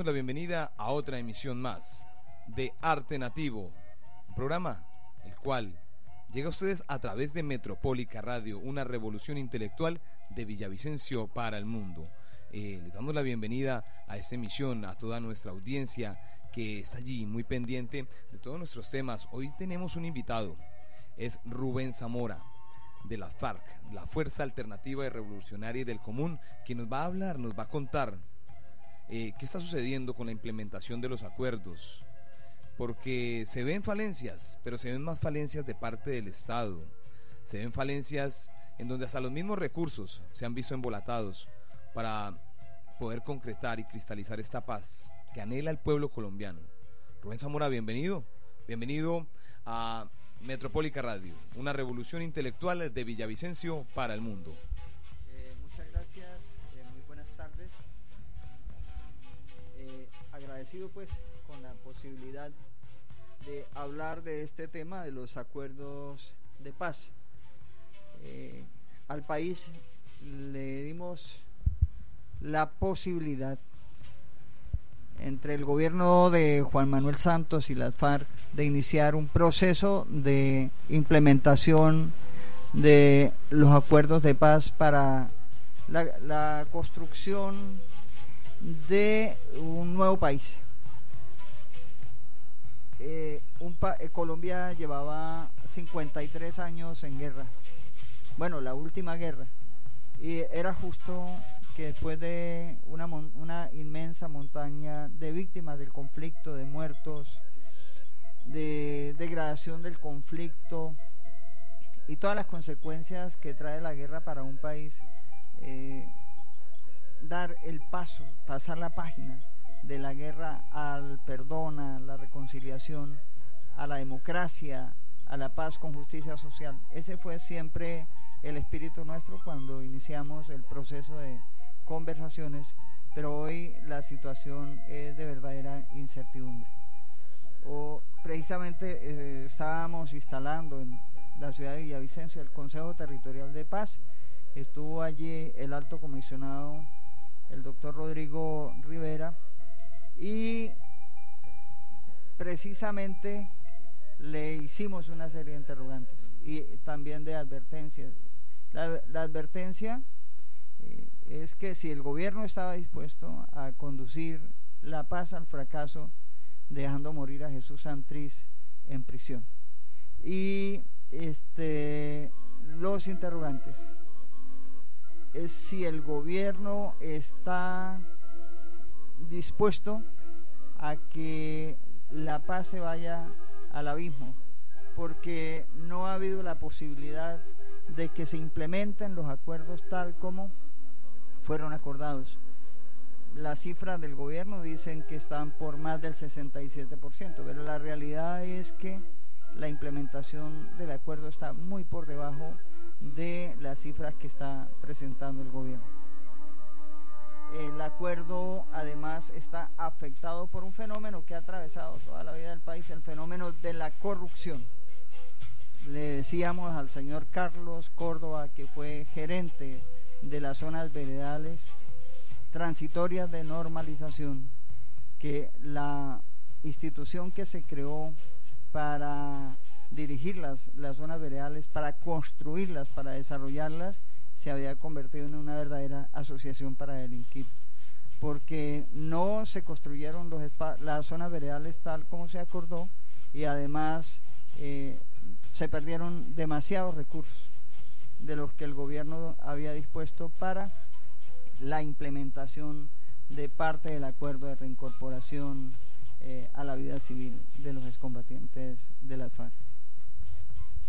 Damos la bienvenida a otra emisión más de Arte Nativo, un programa el cual llega a ustedes a través de Metropólica Radio, una revolución intelectual de Villavicencio para el mundo. Eh, les damos la bienvenida a esta emisión, a toda nuestra audiencia que está allí muy pendiente de todos nuestros temas. Hoy tenemos un invitado, es Rubén Zamora de la FARC, la Fuerza Alternativa y Revolucionaria del Común, que nos va a hablar, nos va a contar eh, qué está sucediendo con la implementación de los acuerdos, porque se ven falencias, pero se ven más falencias de parte del Estado, se ven falencias en donde hasta los mismos recursos se han visto embolatados para poder concretar y cristalizar esta paz que anhela el pueblo colombiano. Rubén Zamora, bienvenido, bienvenido a Metropólica Radio, una revolución intelectual de Villavicencio para el mundo. Agradecido pues con la posibilidad de hablar de este tema de los acuerdos de paz. al país le dimos la posibilidad entre el gobierno de Juan Manuel Santos y las FARC de iniciar un proceso de implementación de los acuerdos de paz para la, construcción de un nuevo país. Eh, eh, Colombia llevaba 53 años en guerra, bueno, la última guerra, y era justo que después de una, una inmensa montaña de víctimas del conflicto, de muertos, de degradación del conflicto y todas las consecuencias que trae la guerra para un país, eh, dar el paso, pasar la página de la guerra al perdón, a la reconciliación, a la democracia, a la paz con justicia social. Ese fue siempre el espíritu nuestro cuando iniciamos el proceso de conversaciones, pero hoy la situación es de verdadera incertidumbre. O precisamente eh, estábamos instalando en la ciudad de Villavicencio el Consejo Territorial de Paz. Estuvo allí el alto comisionado, el doctor Rodrigo Rivera, y precisamente le hicimos una serie de interrogantes y también de advertencias. La, advertencia eh, es que si el gobierno estaba dispuesto a conducir la paz al fracaso, dejando morir a Jesús Santriz en prisión. Y este, los interrogantes es si el gobierno está dispuesto a que la paz se vaya al abismo, porque no ha habido la posibilidad de que se implementen los acuerdos tal como fueron acordados. Las cifras del gobierno dicen que están por más del 67%, pero la realidad es que la implementación del acuerdo está muy por debajo de las cifras que está presentando el gobierno. El acuerdo además está afectado por un fenómeno que ha atravesado toda la vida del país, el fenómeno de la corrupción. Le decíamos al señor Carlos Córdoba, que fue gerente de las zonas veredales transitorias de normalización, que la institución que se creó para dirigir las, zonas veredales, para construirlas, para desarrollarlas, se había convertido en una verdadera asociación para delinquir, porque no se construyeron los las zonas veredales tal como se acordó y además eh, se perdieron demasiados recursos de los que el gobierno había dispuesto para la implementación de parte del acuerdo de reincorporación eh, a la vida civil de los excombatientes de las FARC.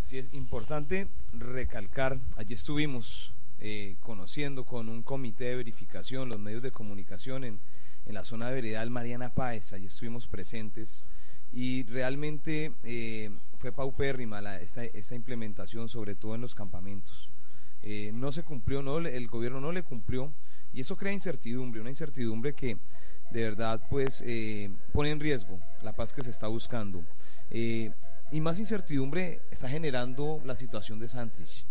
Así es importante recalcar, allí estuvimos eh, conociendo con un comité de verificación los medios de comunicación en, en la zona de veredal Mariana Páez, allí estuvimos presentes y realmente eh, fue paupérrima la, esta, implementación, sobre todo en los campamentos. Eh, no se cumplió, no, el gobierno no le cumplió y eso crea incertidumbre, una incertidumbre que de verdad pues pone en riesgo la paz que se está buscando. Y más incertidumbre está generando la situación de Santrich.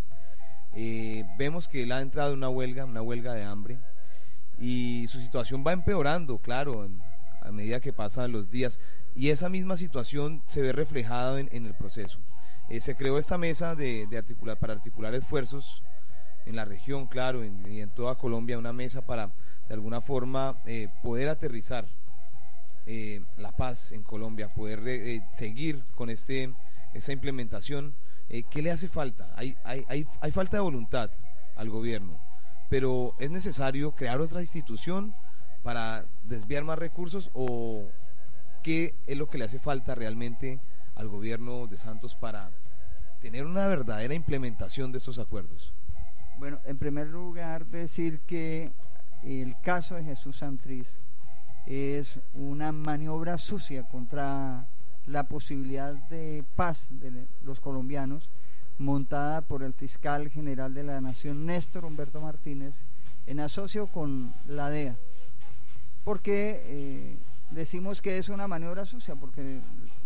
vemos que él ha entrado en una huelga, una huelga de hambre, y su situación va empeorando, claro, a medida que pasan los días y esa misma situación se ve reflejada en, el proceso. Eh, se creó esta mesa para articular esfuerzos en la región, claro, y en toda Colombia, una mesa para de alguna forma eh, poder aterrizar eh, la paz en Colombia, poder seguir con este, esa implementación. ¿Qué le hace falta? Hay, hay, hay, hay falta de voluntad al gobierno, pero es necesario crear otra institución para desviar más recursos o qué es lo que le hace falta realmente al gobierno de Santos para tener una verdadera implementación de estos acuerdos? Bueno, en primer lugar decir que el caso de Jesús Santriz es una maniobra sucia contra la posibilidad de paz de los colombianos montada por el fiscal general de la Nación, Néstor Humberto Martínez, en asocio con la DEA porque eh, decimos que es una maniobra sucia, porque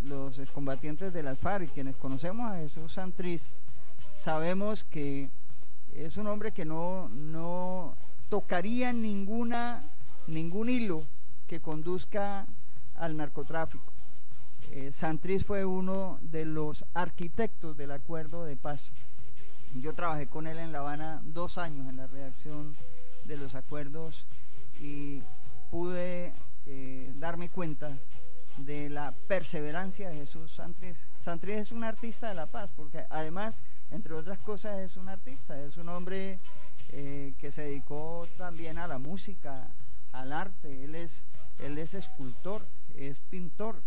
los excombatientes de las FARC, quienes conocemos a Jesús Santriz, sabemos que es un hombre que no, no tocaría ninguna, ningún hilo que conduzca al narcotráfico. Eh, Santriz fue uno de los arquitectos del acuerdo de paz. Yo trabajé con él en La Habana dos años en la redacción de los acuerdos y pude eh, darme cuenta de la perseverancia de Jesús Santriz. Santriz es un artista de la paz, porque además, entre otras cosas, es un artista, es un hombre eh, que se dedicó también a la música, al arte, él es, él es escultor, es pintor,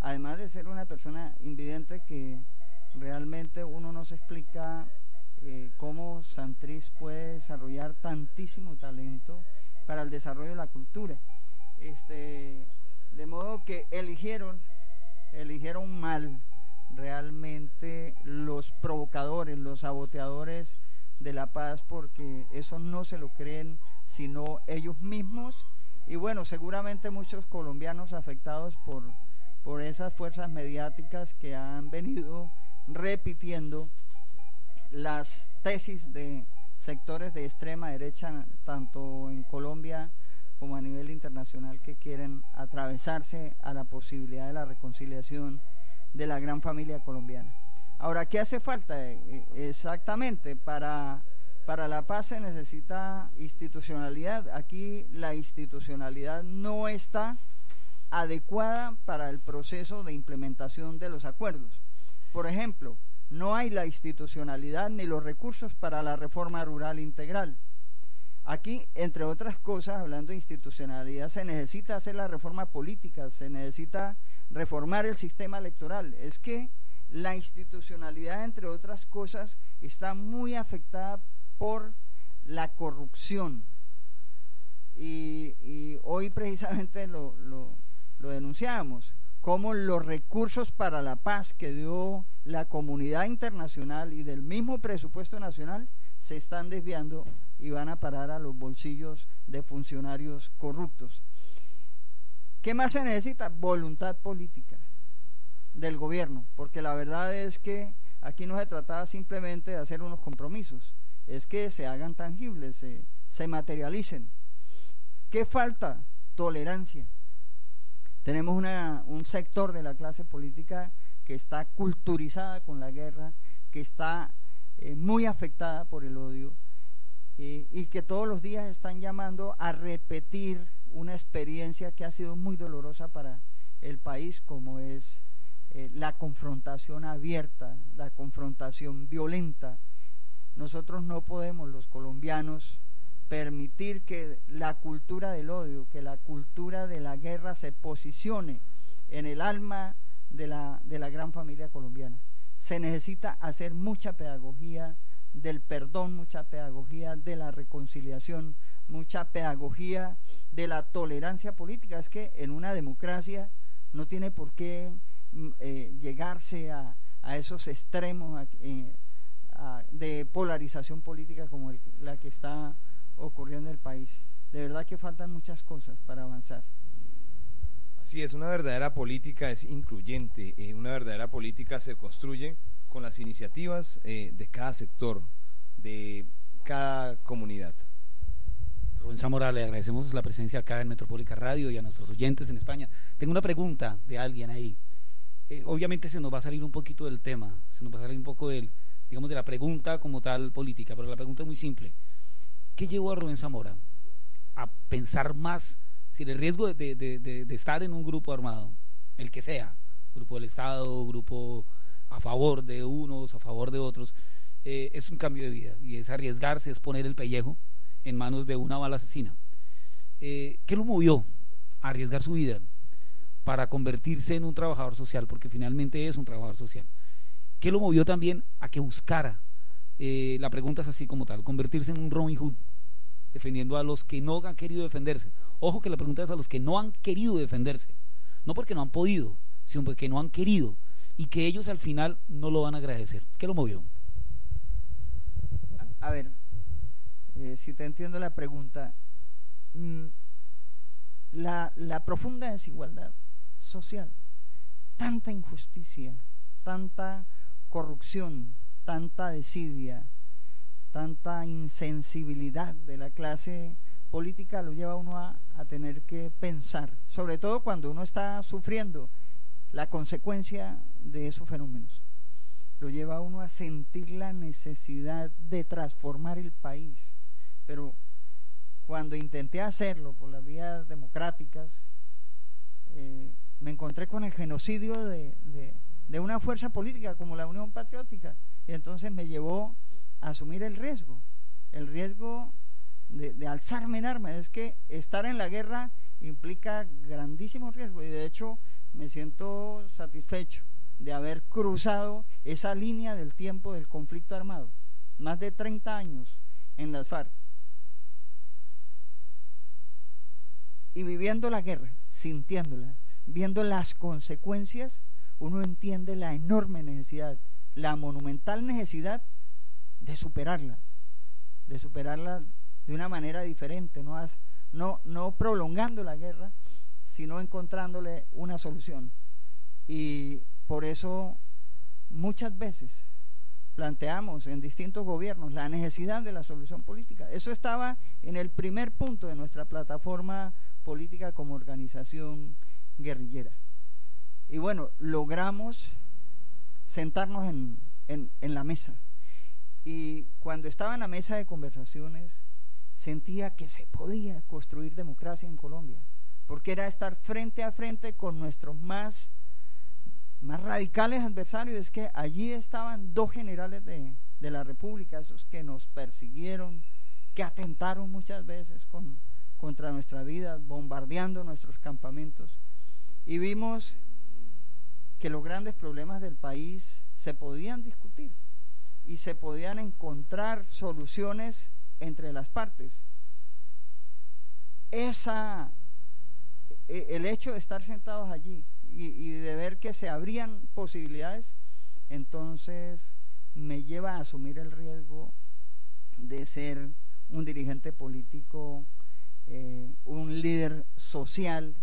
además de ser una persona invidente que realmente uno no se explica eh, cómo Santriz puede desarrollar tantísimo talento para el desarrollo de la cultura. Este, de modo que eligieron, eligieron mal realmente los provocadores, los saboteadores de la paz, porque eso no se lo creen sino ellos mismos. Y bueno, seguramente muchos colombianos afectados por, por esas fuerzas mediáticas que han venido repitiendo las tesis de sectores de extrema derecha, tanto en Colombia como a nivel internacional, que quieren atravesarse a la posibilidad de la reconciliación de la gran familia colombiana. Ahora, ¿qué hace falta eh, exactamente? Para, para la paz se necesita institucionalidad. Aquí la institucionalidad no está adecuada para el proceso de implementación de los acuerdos. Por ejemplo, no hay la institucionalidad ni los recursos para la reforma rural integral. Aquí, entre otras cosas, hablando de institucionalidad, se necesita hacer la reforma política, se necesita reformar el sistema electoral. Es que la institucionalidad, entre otras cosas, está muy afectada por la corrupción. Y, hoy precisamente lo, lo, lo denunciamos, como los recursos para la paz que dio la comunidad internacional y del mismo presupuesto nacional se están desviando y van a parar a los bolsillos de funcionarios corruptos. ¿Qué más se necesita? Voluntad política del gobierno, porque la verdad es que aquí no se trataba simplemente de hacer unos compromisos, es que se hagan tangibles, se, se materialicen. ¿Qué falta? Tolerancia. Tenemos una, un sector de la clase política que está culturizada con la guerra, que está eh, muy afectada por el odio eh, y que todos los días están llamando a repetir una experiencia que ha sido muy dolorosa para el país, como es eh, la confrontación abierta, la confrontación violenta. Nosotros no podemos, los colombianos, permitir que la cultura del odio, que la cultura de la guerra se posicione en el alma de la, de la gran familia colombiana. Se necesita hacer mucha pedagogía del perdón, mucha pedagogía de la reconciliación, mucha pedagogía de la tolerancia política. Es que en una democracia no tiene por qué mm, eh, llegarse a, esos extremos eh, de polarización política como la que está ocurriendo en el país. De verdad que faltan muchas cosas para avanzar. Así es, una verdadera política es incluyente, eh, una verdadera política se construye con las iniciativas eh, de cada sector, de cada comunidad. Rubén Zamora, le agradecemos la presencia acá en Metropólica Radio y a nuestros oyentes en España. Tengo una pregunta de alguien ahí. Eh, obviamente se nos va a salir un poquito del tema, se nos va a salir un poco del, digamos, de la pregunta como tal política, pero la pregunta es muy simple. ¿Qué llevó a Rubén Zamora a pensar más si el riesgo de, estar en un grupo armado, el que sea, grupo del Estado, grupo a favor de unos, a favor de otros, eh, es un cambio de vida y es arriesgarse, es poner el pellejo en manos de una bala asesina. Eh, ¿Qué lo movió a arriesgar su vida para convertirse en un trabajador social? Porque finalmente es un trabajador social. ¿Qué lo movió también a que buscara, eh, la pregunta es así como tal, convertirse en un Robin Hood, defendiendo a los que no han querido defenderse? Ojo que la pregunta es a los que no han querido defenderse, no porque no han podido, sino porque no han querido y que ellos al final no lo van a agradecer. ¿Qué lo movió? A ver, eh, si te entiendo la pregunta, mm, la, la profunda desigualdad social, tanta injusticia, tanta corrupción, tanta desidia, tanta insensibilidad de la clase política lo lleva uno a, tener que pensar, sobre todo cuando uno está sufriendo la consecuencia de esos fenómenos. Lo lleva uno a sentir la necesidad de transformar el país, pero cuando intenté hacerlo por las vías democráticas, eh, me encontré con el genocidio de, una fuerza política como la Unión Patriótica. Y entonces me llevó a asumir el riesgo, el riesgo de, alzarme en armas. Es que estar en la guerra implica grandísimos riesgos y de hecho me siento satisfecho de haber cruzado esa línea del tiempo del conflicto armado. Más de 30 años en las FARC. y viviendo la guerra, sintiéndola, viendo las consecuencias, uno entiende la enorme necesidad, la monumental necesidad de superarla, de superarla de una manera diferente, no, no, prolongando la guerra, sino encontrándole una solución. Y por eso muchas veces planteamos en distintos gobiernos la necesidad de la solución política. Eso estaba en el primer punto de nuestra plataforma política como organización guerrillera. Bueno, logramos sentarnos en, en, la mesa. Y cuando estaba en la mesa de conversaciones, sentía que se podía construir democracia en Colombia, porque era estar frente a frente con nuestros más, más radicales adversarios. Es que allí estaban dos generales de, de la República, esos que nos persiguieron, que atentaron muchas veces con, contra nuestra vida, bombardeando nuestros campamentos. Y vimos que los grandes problemas del país se podían discutir y se podían encontrar soluciones entre las partes. Esa, e, el hecho de estar sentados allí y, y de ver que se abrían posibilidades, entonces me lleva a asumir el riesgo de ser un dirigente político eh, un líder social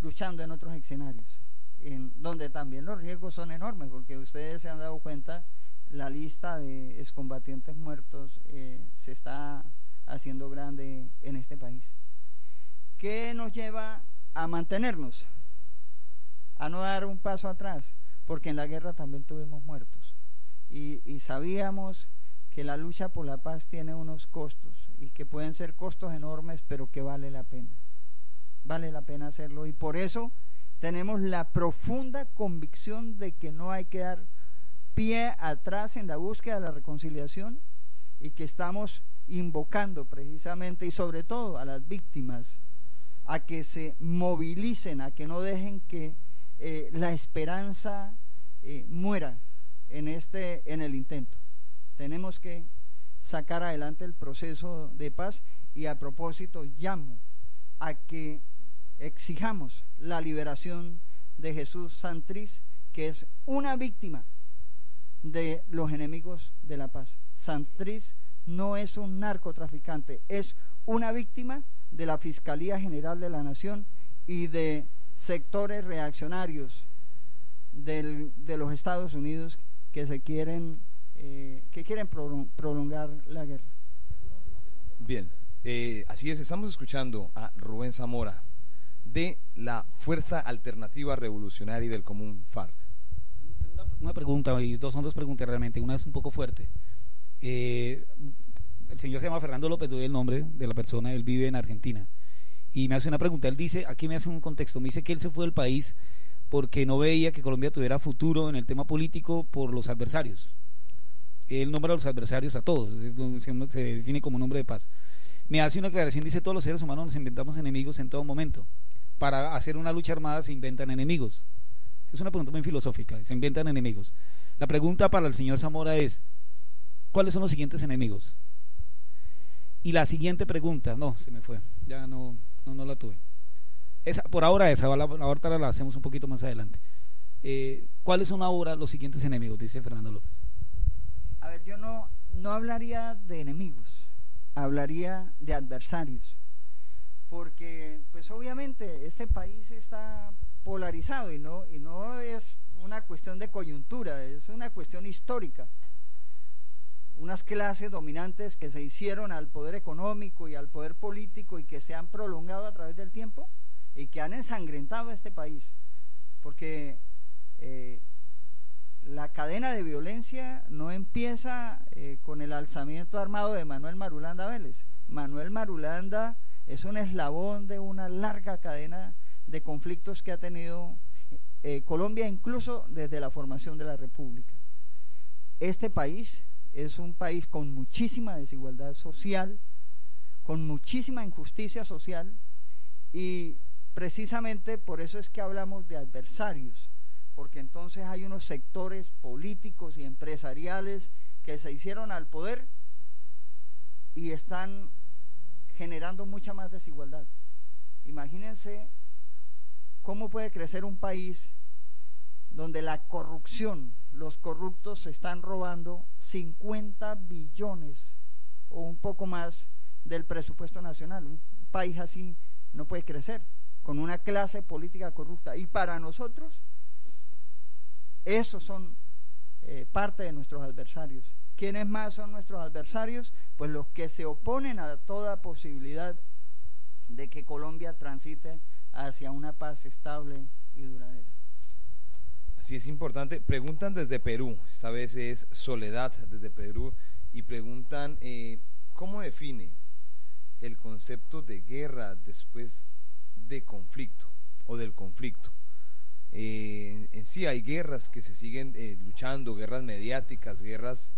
luchando en otros escenarios, en donde también los riesgos son enormes, porque ustedes se han dado cuenta, la lista de excombatientes muertos eh, se está haciendo grande en este país. ¿Qué nos lleva a mantenernos? A no dar un paso atrás, porque en la guerra también tuvimos muertos. Y, y sabíamos que la lucha por la paz tiene unos costos y que pueden ser costos enormes, pero que vale la pena. Vale la pena hacerlo y por eso tenemos la profunda convicción de que no hay que dar pie atrás en la búsqueda de la reconciliación y que estamos invocando precisamente y sobre todo a las víctimas a que se movilicen, a que no dejen que eh, la esperanza eh, muera en este en el intento. Tenemos que sacar adelante el proceso de paz y a propósito llamo a que exijamos la liberación de Jesús Santriz, que es una víctima de los enemigos de la paz. Santriz no es un narcotraficante, es una víctima de la Fiscalía General de la Nación y de sectores reaccionarios del, de los Estados Unidos que se quieren eh, que quieren prolongar la guerra. Bien, Eh, así es, estamos escuchando a Rubén Zamora de la Fuerza Alternativa Revolucionaria del Común FARC. Una, una pregunta, y dos son dos preguntas realmente, una es un poco fuerte. Eh, el señor se llama Fernando López, doy el nombre de la persona, él vive en Argentina. Y me hace una pregunta, él dice, aquí me hace un contexto, me dice que él se fue del país porque no veía que Colombia tuviera futuro en el tema político por los adversarios. Él nombra a los adversarios a todos, se define como un hombre de paz. Me hace una aclaración, dice, todos los seres humanos nos inventamos enemigos en todo momento. Para hacer una lucha armada se inventan enemigos. Es una pregunta muy filosófica, se inventan enemigos. La pregunta para el señor Zamora es, ¿cuáles son los siguientes enemigos? Y la siguiente pregunta, no, se me fue, ya no, no, la tuve. Esa, por ahora esa, la, ahorita la hacemos un poquito más adelante. Eh, ¿Cuáles son ahora los siguientes enemigos? Dice Fernando López. A ver, yo no, no hablaría de enemigos, hablaría de adversarios. Porque, pues obviamente, este país está polarizado y no, y no es una cuestión de coyuntura, es una cuestión histórica unas clases dominantes que se hicieron al poder económico y al poder político y que se han prolongado a través del tiempo y que han ensangrentado este país. Porque eh, la cadena de violencia no empieza eh, con el alzamiento armado de Manuel Marulanda Vélez. Manuel Marulanda es un eslabón de una larga cadena de conflictos que ha tenido eh, Colombia incluso desde la formación de la República. Este país es un país con muchísima desigualdad social, con muchísima injusticia social y precisamente por eso es que hablamos de adversarios, porque entonces hay unos sectores políticos y empresariales que se hicieron al poder y están generando mucha más desigualdad. Imagínense cómo puede crecer un país donde la corrupción, los corruptos se están robando 50 billones o un poco más del presupuesto nacional. Un país así no puede crecer, con una clase política corrupta. Y para nosotros, esos son eh, parte de nuestros adversarios. ¿Quiénes más son nuestros adversarios? Pues los que se oponen a toda posibilidad de que Colombia transite hacia una paz estable y duradera. Sí, es importante. Preguntan desde Perú, esta vez es Soledad desde Perú, y preguntan eh, cómo define el concepto de guerra después de conflicto o del conflicto. Eh, en sí hay guerras que se siguen eh, luchando, guerras mediáticas, guerras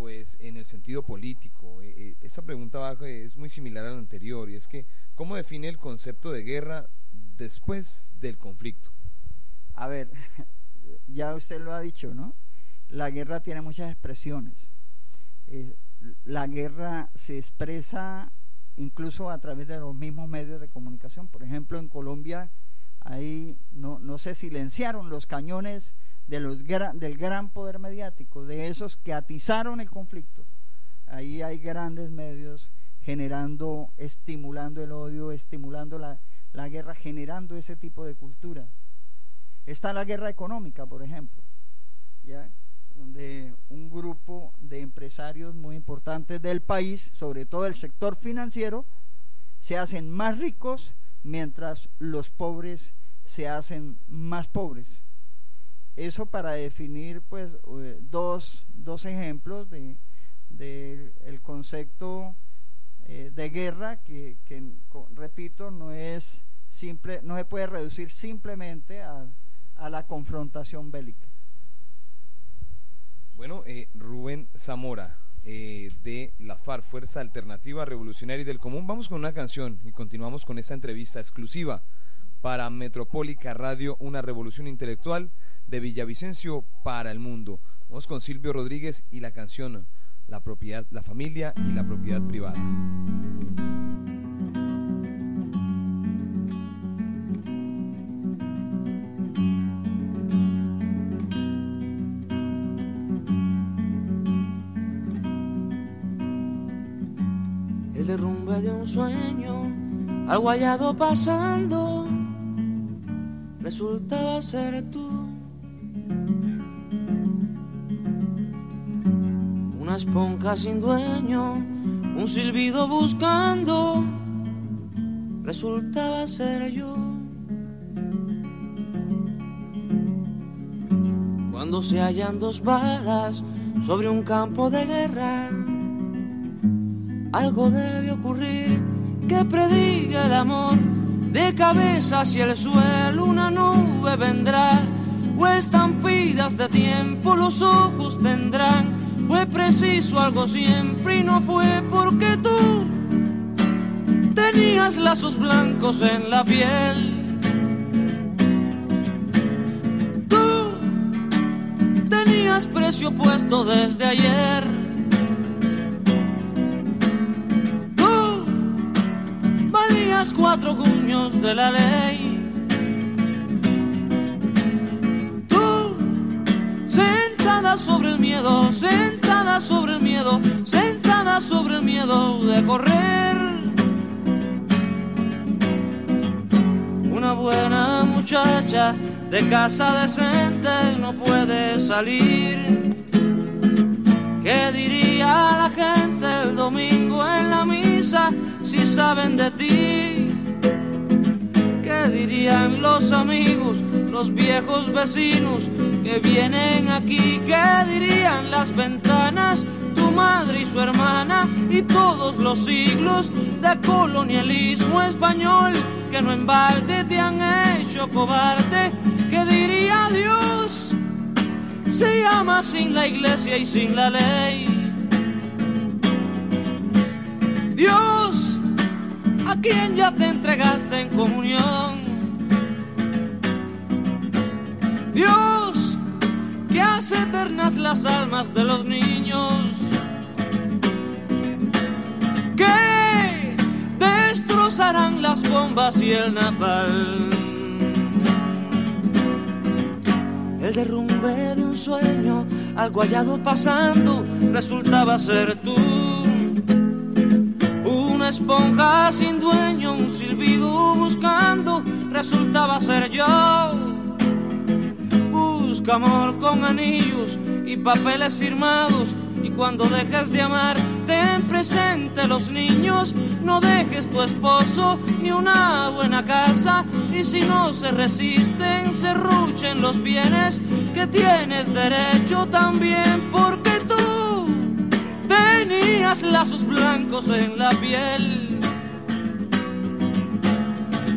pues en el sentido político. esa pregunta es muy similar a la anterior y es que ¿cómo define el concepto de guerra después del conflicto? A ver, ya usted lo ha dicho, ¿no? La guerra tiene muchas expresiones. Eh, la guerra se expresa incluso a través de los mismos medios de comunicación. Por ejemplo, en Colombia ahí no, no se silenciaron los cañones de los del gran poder mediático, de esos que atizaron el conflicto. Ahí hay grandes medios generando, estimulando el odio, estimulando la, la guerra, generando ese tipo de cultura. Está la guerra económica, por ejemplo, ¿ya? donde un grupo de empresarios muy importantes del país, sobre todo el sector financiero, se hacen más ricos mientras los pobres se hacen más pobres. Eso para definir pues eh, dos, dos ejemplos de, el concepto eh, de guerra que, repito no es simple no se puede reducir simplemente a, a la confrontación bélica. Bueno, eh, Rubén Zamora, de la FARC, Fuerza Alternativa Revolucionaria y del Común, vamos con una canción y continuamos con esta entrevista exclusiva para Metropólica Radio, una revolución intelectual de Villavicencio para el mundo. Vamos con Silvio Rodríguez y la canción La propiedad, la familia y la propiedad privada. derrumbe de un sueño, algo hallado pasando, resultaba ser tú. Una esponja sin dueño, un silbido buscando, resultaba ser yo. Cuando se hallan dos balas sobre un campo de guerra, algo debe ocurrir que prediga el amor. De cabeza hacia el suelo una nube vendrá, o estampidas de tiempo los ojos tendrán. Fue preciso algo siempre y no fue porque tú tenías lazos blancos en la piel. Tú tenías precio puesto desde ayer. Tú valías cuatro cuños de la ley. Sobre el miedo, sentada sobre el miedo, sentada sobre el miedo de correr. Una buena muchacha de casa decente no puede salir. ¿Qué diría la gente el domingo en la misa si saben de ti? ¿Qué dirían los amigos, los viejos vecinos que vienen aquí? ¿Qué dirían las ventanas, tu madre y su hermana y todos los siglos de colonialismo español que no en balde te han hecho cobarde? ¿Qué diría Dios? Se llama sin la iglesia y sin la ley. Dios, quien ya te entregaste en comunión. Dios, que hace eternas las almas de los niños. Que destrozarán las bombas y el napalm. El derrumbe de un sueño, algo hallado pasando, resultaba ser tú. Esponja sin dueño, un silbido buscando, resultaba ser yo. Busca amor con anillos y papeles firmados. Y cuando dejes de amar, ten presente los niños. No dejes tu esposo ni una buena casa. Y si no se resisten, se ruchen los bienes que tienes derecho también. Porque tú tenías lazos blancos en la piel.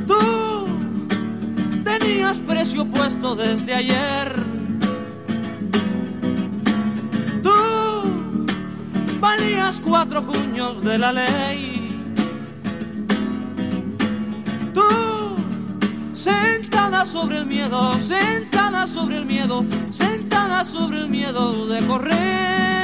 Tú tenías precio puesto desde ayer. Tú valías cuatro cuños de la ley. Tú, sentada sobre el miedo, sentada sobre el miedo, sentada sobre el miedo de correr.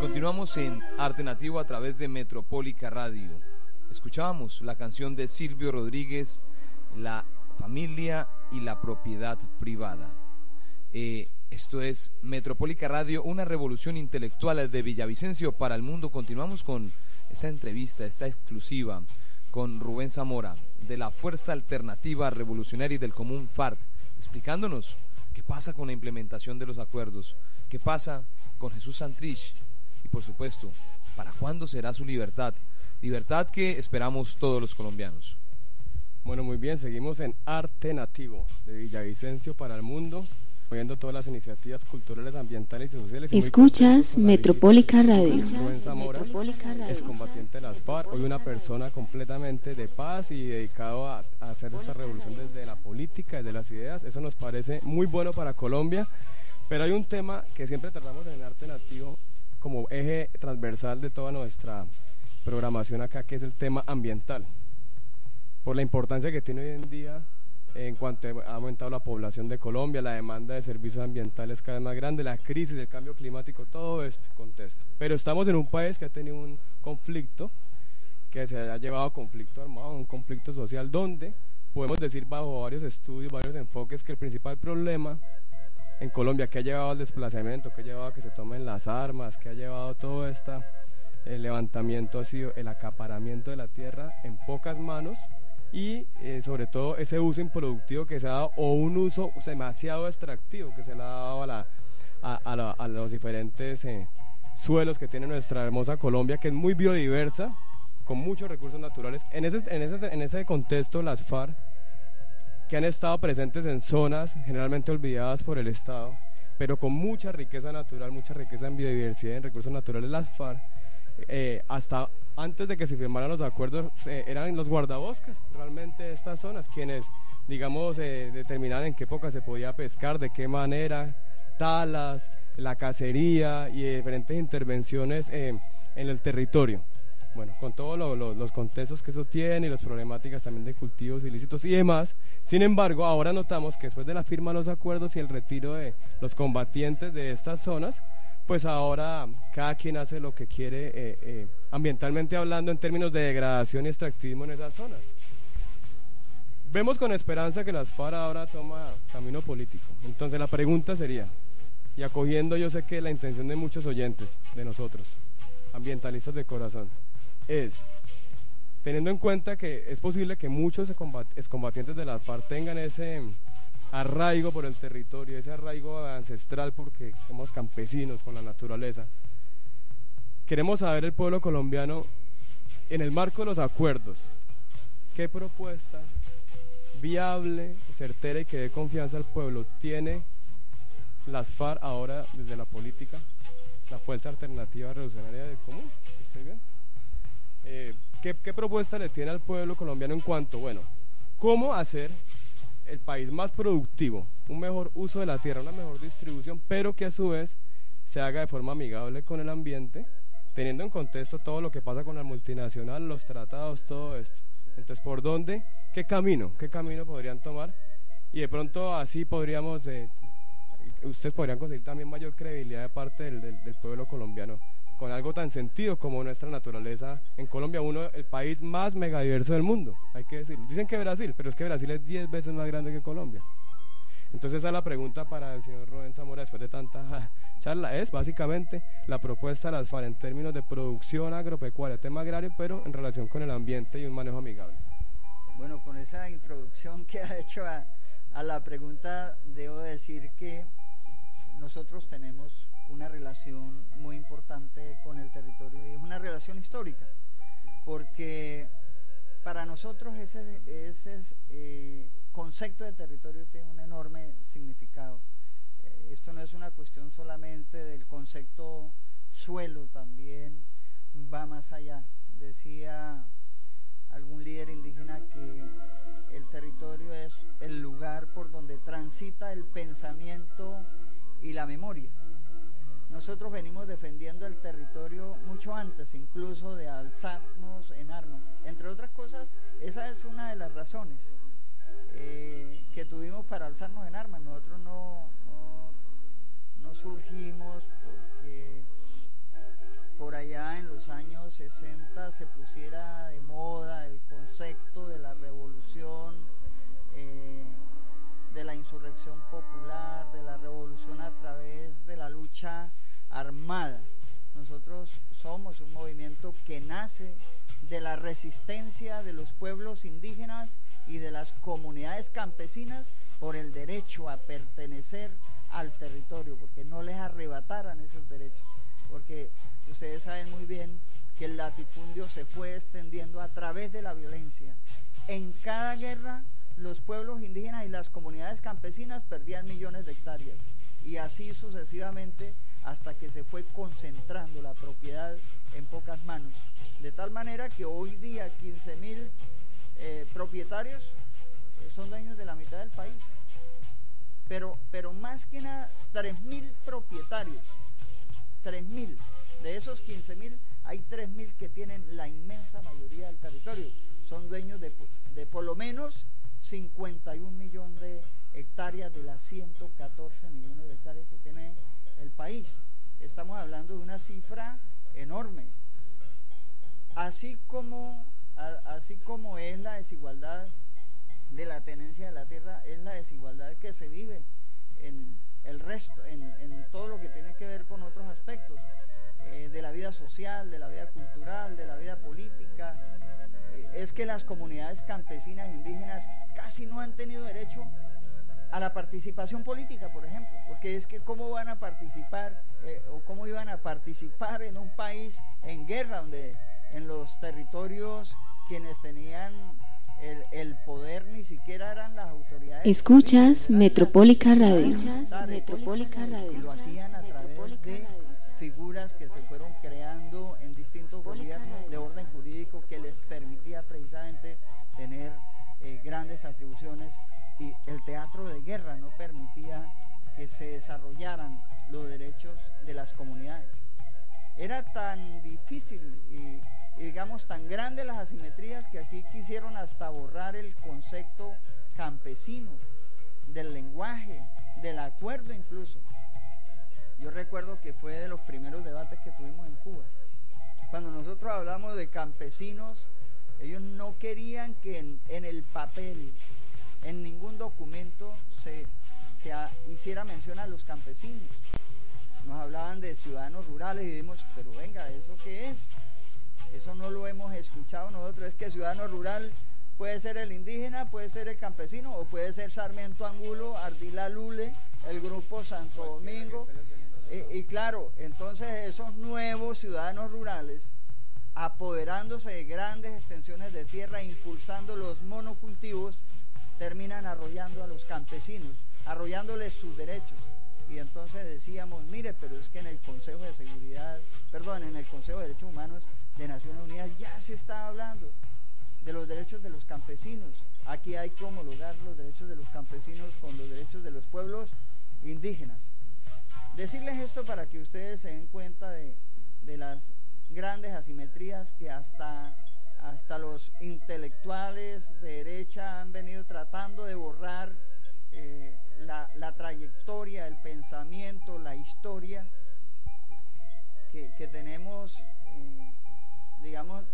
Continuamos en Arte Nativo a través de Metropólica Radio. Escuchábamos la canción de Silvio Rodríguez, La familia y la propiedad privada. Eh, esto es Metropólica Radio, una revolución intelectual de Villavicencio para el mundo. Continuamos con esta entrevista, esta exclusiva con Rubén Zamora de la Fuerza Alternativa Revolucionaria y del Común FARC, explicándonos qué pasa con la implementación de los acuerdos, qué pasa con Jesús Santrich y por supuesto, para cuándo será su libertad, libertad que esperamos todos los colombianos. Bueno, muy bien, seguimos en Arte Nativo de Villavicencio para el mundo, viendo todas las iniciativas culturales, ambientales y sociales. y Escuchas Metropólica Radio. Rubén Zamora, es combatiente de las FARC, hoy una persona completamente de paz y dedicado a, a hacer esta revolución desde la política, desde las ideas. Eso nos parece muy bueno para Colombia. Pero hay un tema que siempre tratamos en Arte Nativo como eje transversal de toda nuestra programación acá, que es el tema ambiental. Por la importancia que tiene hoy en día en cuanto ha aumentado la población de Colombia, la demanda de servicios ambientales cada vez más grande, la crisis, el cambio climático, todo este contexto. Pero estamos en un país que ha tenido un conflicto que se haya llevado a conflicto armado, un conflicto social, donde podemos decir bajo varios estudios, varios enfoques, que el principal problema en Colombia que ha llevado al desplazamiento, que ha llevado a que se tomen las armas, que ha llevado todo este levantamiento ha sido el acaparamiento de la tierra en pocas manos y eh, sobre todo ese uso improductivo que se ha dado o un uso demasiado extractivo que se le ha dado a, la, a, los diferentes eh, suelos que tiene nuestra hermosa Colombia, que es muy biodiversa, con muchos recursos naturales. En ese, en ese, en ese contexto, las FARC, que han estado presentes en zonas generalmente olvidadas por el Estado, pero con mucha riqueza natural, mucha riqueza en biodiversidad en recursos naturales, las FARC, eh, hasta antes de que se firmaran los acuerdos, eh, eran los guardabosques realmente estas zonas, quienes, digamos, eh, determinaban en qué época se podía pescar, de qué manera, talas, la cacería y diferentes intervenciones en el territorio bueno, con todos los contextos que eso tiene y las problemáticas también de cultivos ilícitos y demás. Sin embargo, ahora notamos que después de la firma de los acuerdos y el retiro de los combatientes de estas zonas, pues ahora cada quien hace lo que quiere eh, eh, ambientalmente hablando en términos de degradación y extractivismo en esas zonas. Vemos con esperanza que las FARC ahora toma camino político. Entonces la pregunta sería, y acogiendo yo sé que la intención de muchos oyentes, de nosotros, ambientalistas de corazón, es, teniendo en cuenta que es posible que muchos excombatientes de la FARC tengan ese arraigo por el territorio, ese arraigo ancestral porque somos campesinos con la naturaleza, queremos saber el pueblo colombiano en el marco de los acuerdos, qué propuesta viable, certera y que dé confianza al pueblo tiene las FARC ahora desde la política, la Fuerza Alternativa Revolucionaria del Común. ¿Estoy bien? Eh, ¿qué, propuesta le tiene al pueblo colombiano en cuanto, bueno, cómo hacer el país más productivo, un mejor uso de la tierra, una mejor distribución, pero que a su vez se haga de forma amigable con el ambiente, teniendo en contexto todo lo que pasa con la multinacional, los tratados, todo esto. Entonces, ¿por dónde? ¿Qué camino? ¿Qué camino podrían tomar? Y de pronto así podríamos, eh, ustedes podrían conseguir también mayor credibilidad de parte del pueblo colombiano con algo tan sentido como nuestra naturaleza. En Colombia, uno, el país más megadiverso del mundo, hay que decirlo. Dicen que Brasil, pero es que Brasil es 10 veces más grande que Colombia. Entonces esa es la pregunta para el señor Rubén Zamora después de tanta charla. Es básicamente la propuesta de las FARC en términos de producción agropecuaria, tema agrario, pero en relación con el ambiente y un manejo amigable. Bueno, con esa introducción que ha hecho a, a la pregunta, debo decir que nosotros tenemos una relación muy importante con el territorio y es una relación histórica, porque para nosotros ese, ese eh, concepto de territorio tiene un enorme significado. Eh, esto no es una cuestión solamente del concepto suelo, también va más allá. Decía algún líder indígena que el territorio es el lugar por donde transita el pensamiento y la memoria. Nosotros venimos defendiendo el territorio mucho antes, incluso de alzarnos en armas. Entre otras cosas, esa es una de las razones eh, que tuvimos para alzarnos en armas. Nosotros no, no, surgimos porque por allá en los años 60 se pusiera de moda el concepto de la revolución, eh, de la insurrección popular, de la revolución a través de la lucha armada. Nosotros somos un movimiento que nace de la resistencia de los pueblos indígenas y de las comunidades campesinas por el derecho a pertenecer al territorio, porque no les arrebataran esos derechos, porque ustedes saben muy bien que el latifundio se fue extendiendo a través de la violencia. En cada guerra los pueblos indígenas y las comunidades campesinas perdían millones de hectáreas y así sucesivamente hasta que se fue concentrando la propiedad en pocas manos. De tal manera que hoy día 15 mil eh, propietarios eh, son dueños de la mitad del país. Pero, pero más que nada, 3 mil propietarios. 3 mil. De esos 15 mil, hay 3 mil que tienen la inmensa mayoría del territorio. Son dueños de, de por lo menos 51 millones de hectáreas de las 114 millones de hectáreas que tiene el país. Estamos hablando de una cifra enorme. así como, así como es la desigualdad de la tenencia de la tierra, es la desigualdad que se vive en el resto, en, todo lo que tiene que ver con otros aspectos eh, de la vida social, de la vida cultural, de la vida política. Es que las comunidades campesinas e indígenas casi no han tenido derecho a la participación política, por ejemplo, porque es que cómo van a participar eh, o cómo iban a participar en un país en guerra, donde en los territorios quienes tenían el, poder ni siquiera eran las autoridades. Escuchas Metropólica Radio. Metropólica Radio. Y lo hacían a través de figuras que se fueron creando en distintos gobiernos de orden jurídico que les permitía precisamente tener eh, grandes atribuciones y el teatro de guerra no permitía que se desarrollaran los derechos de las comunidades. Era tan difícil y, digamos tan grandes las asimetrías que aquí quisieron hasta borrar el concepto campesino, del lenguaje, del acuerdo incluso. Yo recuerdo que fue de los primeros debates que tuvimos en Cuba. Cuando nosotros hablamos de campesinos, ellos no querían que en el papel en ningún documento se, hiciera mención a los campesinos. Nos hablaban de ciudadanos rurales y dijimos, pero venga, ¿eso qué es? Eso no lo hemos escuchado nosotros. Es que ciudadano rural puede ser el indígena, puede ser el campesino o puede ser Sarmiento Angulo, Ardila Lule, el grupo Santo Domingo. Y, y, claro, entonces esos nuevos ciudadanos rurales, apoderándose de grandes extensiones de tierra, impulsando los monocultivos, terminan arrollando a los campesinos, arrollándoles sus derechos. Y entonces decíamos, mire, pero es que en el Consejo de Seguridad, perdón, en el Consejo de Derechos Humanos de Naciones Unidas ya se está hablando de los derechos de los campesinos. Aquí hay que homologar los derechos de los campesinos con los derechos de los pueblos indígenas. Decirles esto para que ustedes se den cuenta de, de las grandes asimetrías que hasta hasta los intelectuales de derecha han venido tratando de borrar eh, la, trayectoria, el pensamiento, la historia que, tenemos, eh, digamos,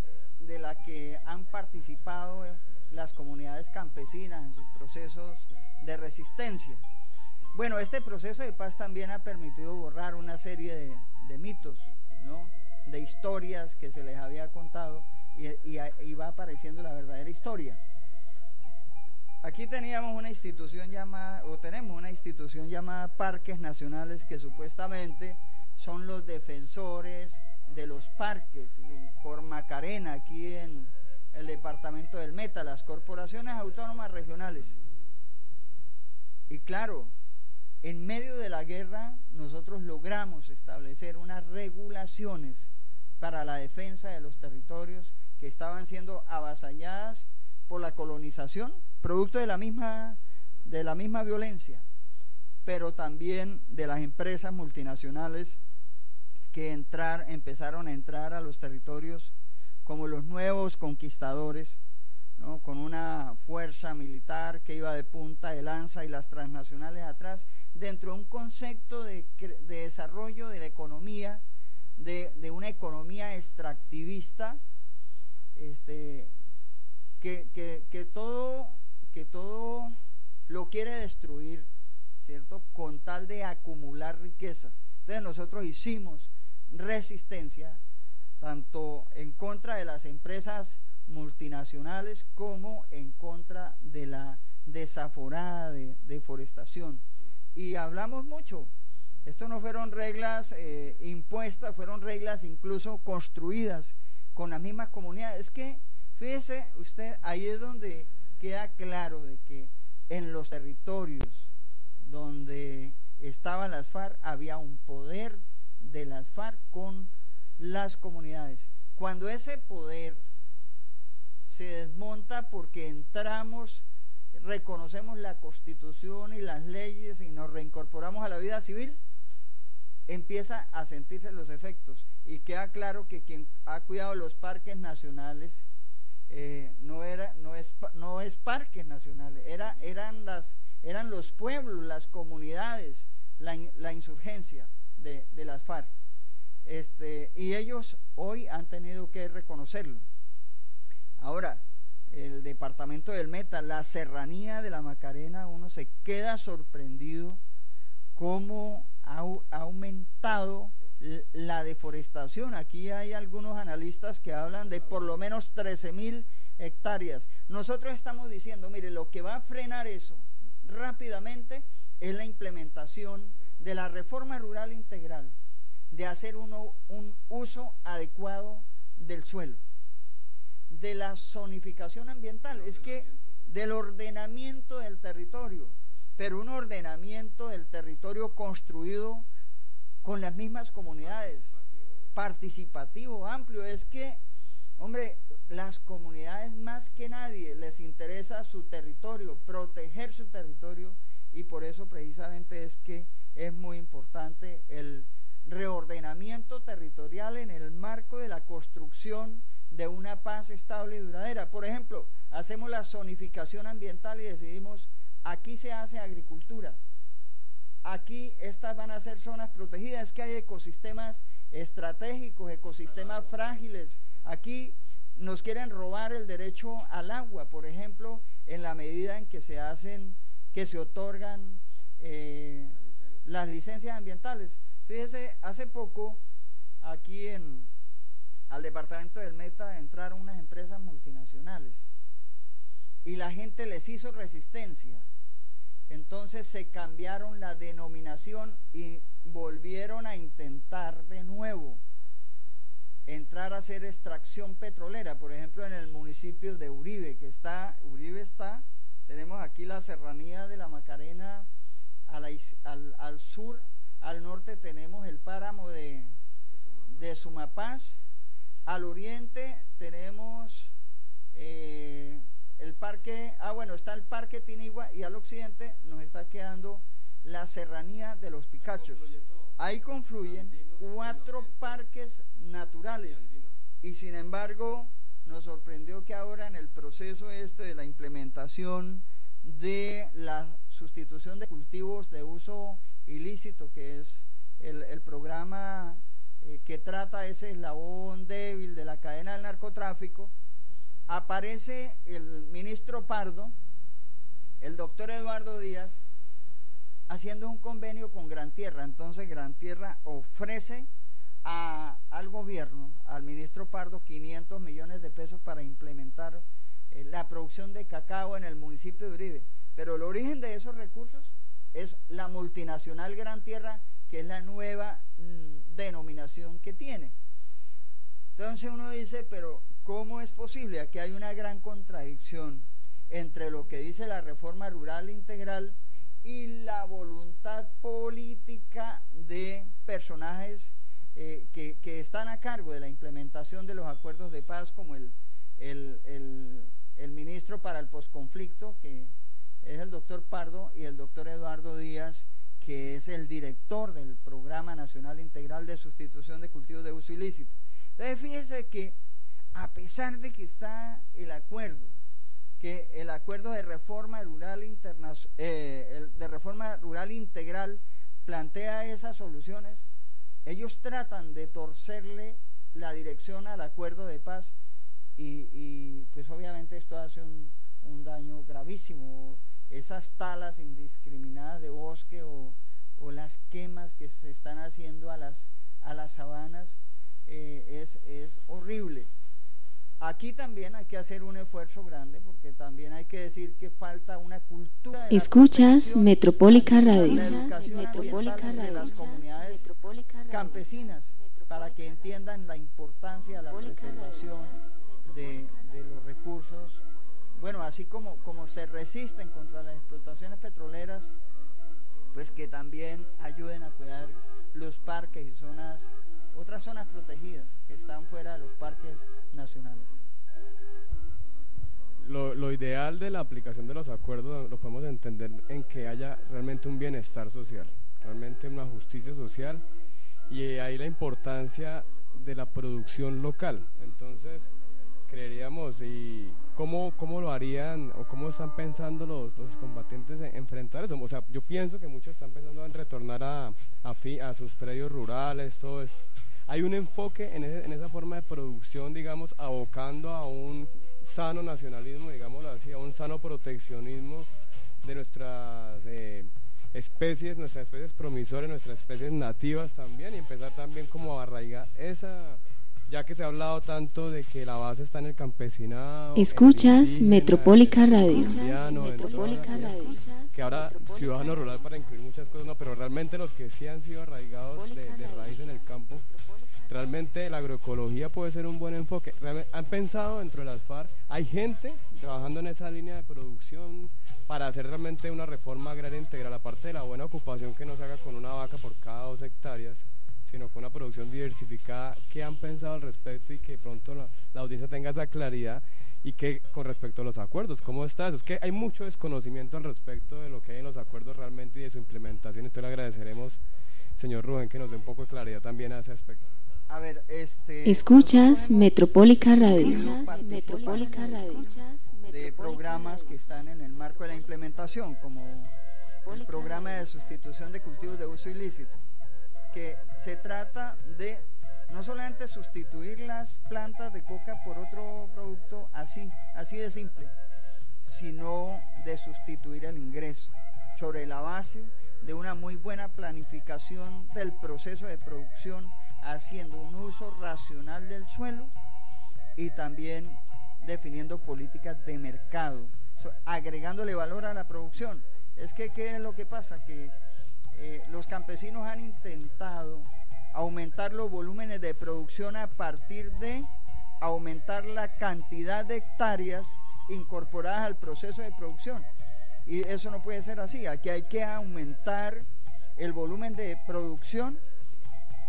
de la que han participado las comunidades campesinas en sus procesos de resistencia. Bueno, este proceso de paz también ha permitido borrar una serie de, mitos, ¿no? de historias que se les había contado y, va apareciendo la verdadera historia. Aquí teníamos una institución llamada, o tenemos una institución llamada Parques Nacionales que supuestamente son los defensores de los parques. por Macarena, aquí en el departamento del Meta, las corporaciones autónomas regionales. Y claro, en medio de la guerra nosotros logramos establecer unas regulaciones para la defensa de los territorios que estaban siendo avasalladas por la colonización, producto de la misma, de la misma violencia, pero también de las empresas multinacionales que entrar, empezaron a entrar a los territorios como los nuevos conquistadores, con una fuerza militar que iba de punta de lanza y las transnacionales atrás, dentro de un concepto de, de desarrollo de la economía, de, de una economía extractivista, este, que, todo, que todo lo quiere destruir, ¿cierto? Con tal de acumular riquezas. Entonces nosotros hicimos resistencia tanto en contra de las empresas multinacionales como en contra de la desaforada deforestación. Y hablamos mucho. Esto no fueron reglas eh, impuestas, fueron reglas incluso construidas con las mismas comunidades. Es que, fíjese usted, ahí es donde queda claro de que en los territorios donde estaban las FARC había un poder de las FARC con las comunidades. Cuando ese poder se desmonta porque entramos, reconocemos la constitución y las leyes y nos reincorporamos a la vida civil, empieza a sentirse los efectos y queda claro que quien ha cuidado los parques nacionales eh, no era no es no es parques nacionales era eran las eran los pueblos las comunidades la, insurgencia de, las FARC Este, y ellos hoy han tenido que reconocerlo. Ahora, el departamento del Meta, la serranía de la Macarena, uno se queda sorprendido cómo ha, aumentado la deforestación. Aquí hay algunos analistas que hablan de por lo menos 13 mil hectáreas. Nosotros estamos diciendo, mire, lo que va a frenar eso rápidamente es la implementación de la reforma rural integral, de hacer uno, un uso adecuado del suelo, de la zonificación ambiental, es que del ordenamiento del territorio, pero un ordenamiento del territorio construido con las mismas comunidades, participativo, amplio, es que, hombre, las comunidades más que nadie les interesa su territorio, proteger su territorio y por eso precisamente es que es muy importante el reordenamiento territorial en el marco de la construcción de una paz estable y duradera. Por ejemplo, hacemos la zonificación ambiental y decidimos aquí se hace agricultura, aquí estas van a ser zonas protegidas, es que hay ecosistemas estratégicos, ecosistemas frágiles, aquí nos quieren robar el derecho al agua, por ejemplo, en la medida en que se hacen, que se otorgan eh, las licencias ambientales. Fíjese, hace poco aquí en al departamento del Meta entraron unas empresas multinacionales y la gente les hizo resistencia. Entonces se cambiaron la denominación y volvieron a intentar de nuevo entrar a hacer extracción petrolera, por ejemplo en el municipio de Uribe, que está, Uribe está, tenemos aquí la serranía de la Macarena al, sur, al norte tenemos el páramo de, de Sumapaz, al oriente tenemos eh, el parque, ah bueno, está el parque Tinigua y al occidente nos está quedando la serranía de los Picachos. Ahí confluyen cuatro parques naturales. Y sin embargo nos sorprendió que ahora en el proceso este de la implementación de la sustitución de cultivos de uso ilícito, que es el, programa eh, que trata ese eslabón débil de la cadena del narcotráfico, aparece el ministro Pardo, el doctor Eduardo Díaz, haciendo un convenio con Gran Tierra. Entonces Gran Tierra ofrece al gobierno, al ministro Pardo, 500 millones de pesos para implementar eh, la producción de cacao en el municipio de Uribe. Pero el origen de esos recursos es la multinacional Gran Tierra, que es la nueva mm, denominación que tiene. Entonces uno dice, pero ¿cómo es posible? Aquí hay una gran contradicción entre lo que dice la reforma rural integral y la voluntad política de personajes eh, que, están a cargo de la implementación de los acuerdos de paz, como el, el, ministro para el posconflicto, que es el doctor Pardo, y el doctor Eduardo Díaz, que es el director del Programa Nacional Integral de Sustitución de Cultivos de Uso Ilícito. Entonces, fíjese que a pesar de que está el acuerdo, que el acuerdo de reforma rural eh, de reforma rural integral plantea esas soluciones, ellos tratan de torcerle la dirección al acuerdo de paz y, pues obviamente esto hace un, daño gravísimo. Esas talas indiscriminadas de bosque o, las quemas que se están haciendo a las, a las sabanas eh, es, es horrible. Aquí también hay que hacer un esfuerzo grande porque también hay que decir que falta una cultura. De Escuchas Metropólica Radio. Metropólica Radio. De las comunidades campesinas para que entiendan la importancia de la preservación de, los recursos. Bueno, así como, como se resisten contra las explotaciones petroleras, pues que también ayuden a cuidar los parques y zonas, otras zonas protegidas que están fuera de los parques nacionales. Lo, lo, ideal de la aplicación de los acuerdos lo podemos entender en que haya realmente un bienestar social, realmente una justicia social y ahí la importancia de la producción local. Entonces, creeríamos, ¿y cómo, cómo lo harían o cómo están pensando los, los combatientes en enfrentar eso? O sea, yo pienso que muchos están pensando en retornar a, a, a sus predios rurales, todo esto hay un enfoque en, en esa forma de producción, digamos, abocando a un sano nacionalismo, digámoslo así, a un sano proteccionismo de nuestras eh, especies, nuestras especies promisorias, nuestras especies nativas también, y empezar también como a arraigar esa, ya que se ha hablado tanto de que la base está en el campesinado. Escuchas Metropólica Radio. Que ahora ciudadano rural para incluir muchas cosas, no, pero realmente los que sí han sido arraigados de, de raíz en el campo realmente la agroecología puede ser un buen enfoque. han pensado dentro de las FARC, hay gente trabajando en esa línea de producción para hacer realmente una reforma agraria integral, aparte de la buena ocupación que no se haga con una vaca por cada dos hectáreas, sino con una producción diversificada. ¿Qué han pensado al respecto y que pronto la, la audiencia tenga esa claridad? y que con respecto a los acuerdos, ¿cómo está eso? Es que hay mucho desconocimiento al respecto de lo que hay en los acuerdos realmente y de su implementación, entonces le agradeceremos, señor Rubén, que nos dé un poco de claridad también a ese aspecto. A ver, este, Escuchas Metropólica Radio. Metropólica Radio. De programas que están en el marco de la implementación, como el programa de sustitución de cultivos de uso ilícito, que se trata de no solamente sustituir las plantas de coca por otro producto así, así de simple, sino de sustituir el ingreso sobre la base de una muy buena planificación del proceso de producción haciendo un uso racional del suelo y también definiendo políticas de mercado, agregándole valor a la producción. Es que, ¿qué es lo que pasa? Que eh, los campesinos han intentado aumentar los volúmenes de producción a partir de aumentar la cantidad de hectáreas incorporadas al proceso de producción. Y eso no puede ser así. Aquí hay que aumentar el volumen de producción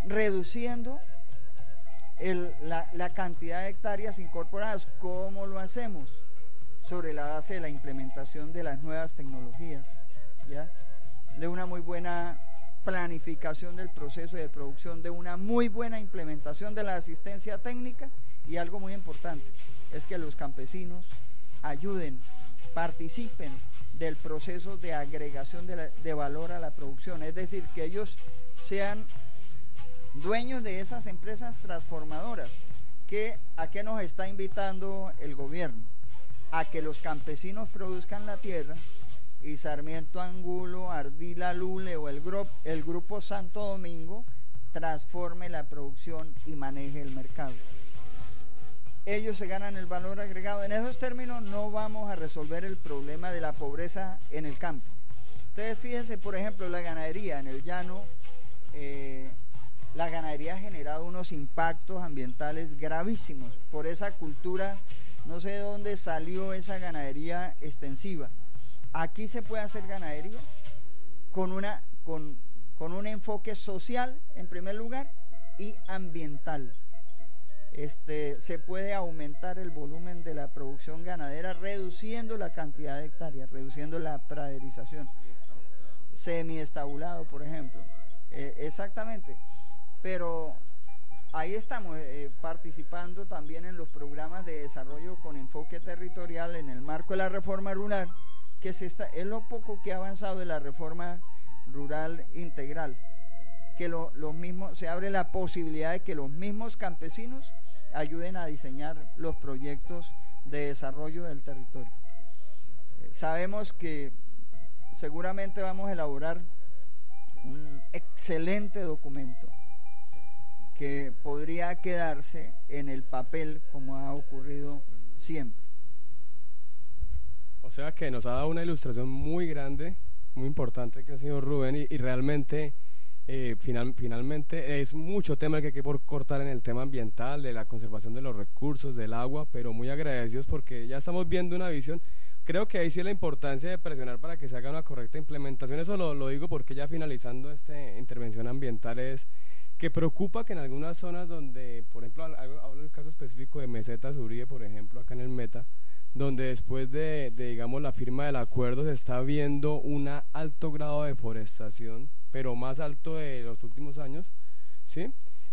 reduciendo la, cantidad de hectáreas incorporadas. ¿Cómo lo hacemos? Sobre la base de la implementación de las nuevas tecnologías, ¿ya? De una muy buena planificación del proceso de producción, de una muy buena implementación de la asistencia técnica y algo muy importante es que los campesinos ayuden, participen del proceso de agregación de, valor a la producción, es decir, que ellos sean dueños de esas empresas transformadoras. Que, ¿A qué nos está invitando el gobierno? A que los campesinos produzcan la tierra y Sarmiento Angulo, Ardila Lule o el, el Grupo Santo Domingo transforme la producción y maneje el mercado. Ellos se ganan el valor agregado. En esos términos no vamos a resolver el problema de la pobreza en el campo. Ustedes fíjense, por ejemplo, la ganadería en el llano. Eh, la ganadería ha generado unos impactos ambientales gravísimos por esa cultura, no sé de dónde salió esa ganadería extensiva. Aquí se puede hacer ganadería con, una, con, con un enfoque social en primer lugar y ambiental. Este, se puede aumentar el volumen de la producción ganadera reduciendo la cantidad de hectáreas, reduciendo la praderización. Semiestabulado, por ejemplo. Eh, exactamente pero ahí estamos eh, participando también en los programas de desarrollo con enfoque territorial en el marco de la reforma rural, que se es lo poco que ha avanzado de la reforma rural integral, que lo, los mismos, se abre la posibilidad de que los mismos campesinos ayuden a diseñar los proyectos de desarrollo del territorio. Eh, sabemos que seguramente vamos a elaborar un excelente documento que podría quedarse en el papel como ha ocurrido siempre. O sea que nos ha dado una ilustración muy grande, muy importante que el señor Rubén y, realmente eh, final, finalmente es mucho tema que hay que cortar en el tema ambiental, de la conservación de los recursos, del agua, pero muy agradecidos porque ya estamos viendo una visión. Creo que ahí sí la importancia de presionar para que se haga una correcta implementación. Eso lo, lo digo porque ya finalizando esta intervención ambiental es que preocupa que en algunas zonas donde, por ejemplo, hablo del caso específico de Mesetas Uribe, por ejemplo, acá en el Meta, donde después de, digamos, la firma del acuerdo se está viendo un alto grado de deforestación, pero más alto de los últimos años, ¿sí?